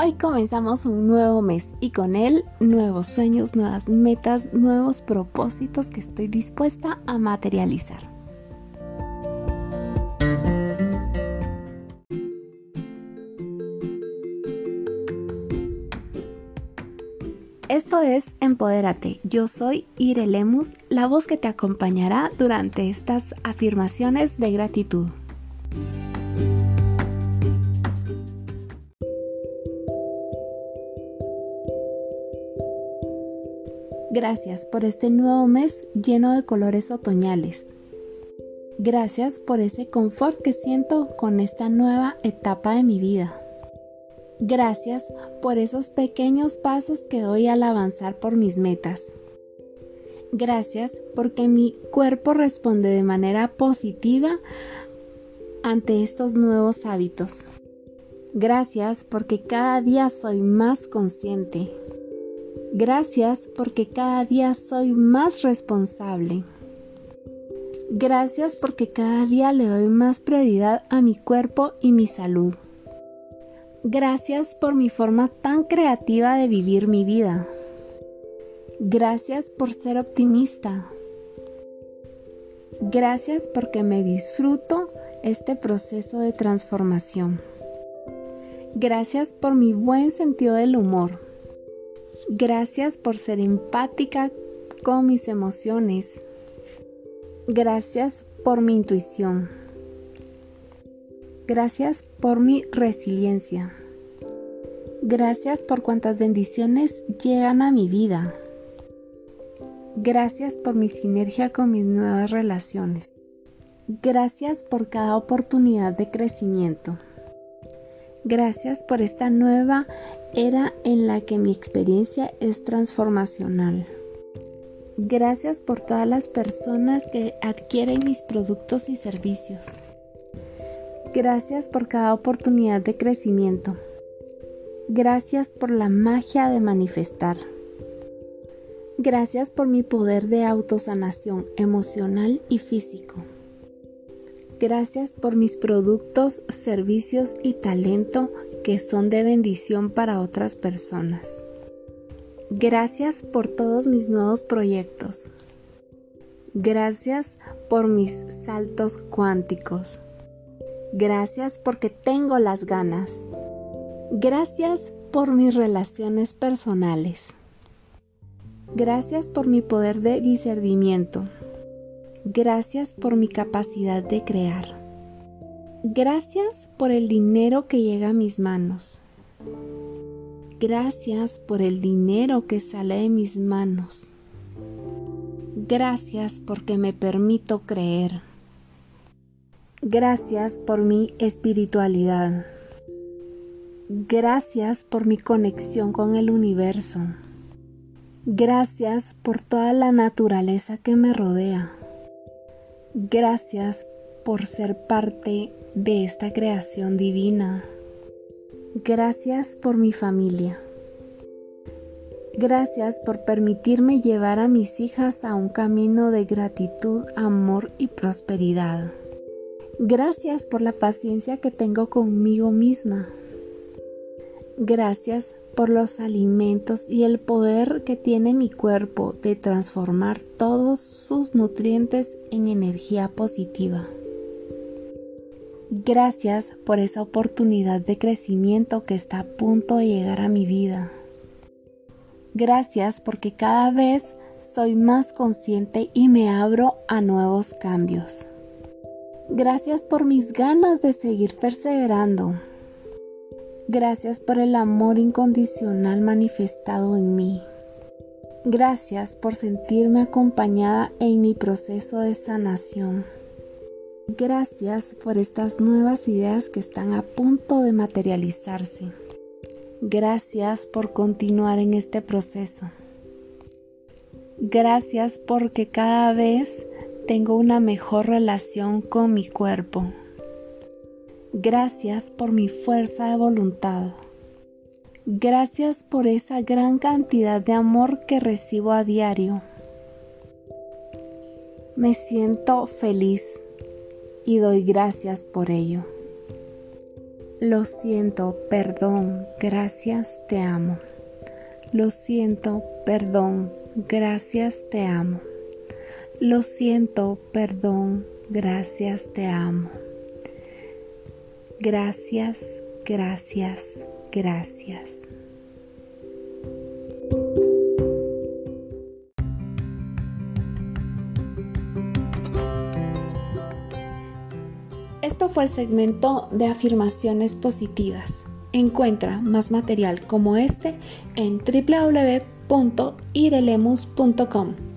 Hoy comenzamos un nuevo mes y con él nuevos sueños, nuevas metas, nuevos propósitos que estoy dispuesta a materializar. Esto es Empodérate. Yo soy Ire Lemus, la voz que te acompañará durante estas afirmaciones de gratitud. Gracias por este nuevo mes lleno de colores otoñales. Gracias por ese confort que siento con esta nueva etapa de mi vida. Gracias por esos pequeños pasos que doy al avanzar por mis metas. Gracias porque mi cuerpo responde de manera positiva ante estos nuevos hábitos. Gracias porque cada día soy más consciente. Gracias porque cada día soy más responsable. Gracias porque cada día le doy más prioridad a mi cuerpo y mi salud. Gracias por mi forma tan creativa de vivir mi vida. Gracias por ser optimista. Gracias porque me disfruto este proceso de transformación. Gracias por mi buen sentido del humor. Gracias por ser empática con mis emociones. Gracias por mi intuición. Gracias por mi resiliencia. Gracias por cuantas bendiciones llegan a mi vida. Gracias por mi sinergia con mis nuevas relaciones. Gracias por cada oportunidad de crecimiento. Gracias por esta nueva era en la que mi experiencia es transformacional. Gracias por todas las personas que adquieren mis productos y servicios. Gracias por cada oportunidad de crecimiento. Gracias por la magia de manifestar. Gracias por mi poder de autosanación emocional y físico. Gracias por mis productos, servicios y talento que son de bendición para otras personas. Gracias por todos mis nuevos proyectos. Gracias por mis saltos cuánticos. Gracias porque tengo las ganas. Gracias por mis relaciones personales. Gracias por mi poder de discernimiento. Gracias por mi capacidad de crear. Gracias por el dinero que llega a mis manos. Gracias por el dinero que sale de mis manos. Gracias porque me permito creer. Gracias por mi espiritualidad. Gracias por mi conexión con el universo. Gracias por toda la naturaleza que me rodea. Gracias por ser parte de esta creación divina. Gracias por mi familia. Gracias por permitirme llevar a mis hijas a un camino de gratitud, amor y prosperidad. Gracias por la paciencia que tengo conmigo misma. Gracias por los alimentos y el poder que tiene mi cuerpo de transformar todos sus nutrientes en energía positiva. Gracias por esa oportunidad de crecimiento que está a punto de llegar a mi vida. Gracias porque cada vez soy más consciente y me abro a nuevos cambios. Gracias por mis ganas de seguir perseverando. Gracias por el amor incondicional manifestado en mí. Gracias por sentirme acompañada en mi proceso de sanación. Gracias por estas nuevas ideas que están a punto de materializarse. Gracias por continuar en este proceso. Gracias porque cada vez tengo una mejor relación con mi cuerpo. Gracias por mi fuerza de voluntad. Gracias por esa gran cantidad de amor que recibo a diario. Me siento feliz y doy gracias por ello. Lo siento, perdón, gracias, te amo. Lo siento, perdón, gracias, te amo. Lo siento, perdón, gracias, te amo. Gracias, gracias, gracias. Esto fue el segmento de afirmaciones positivas. Encuentra más material como este en www.irelemus.com.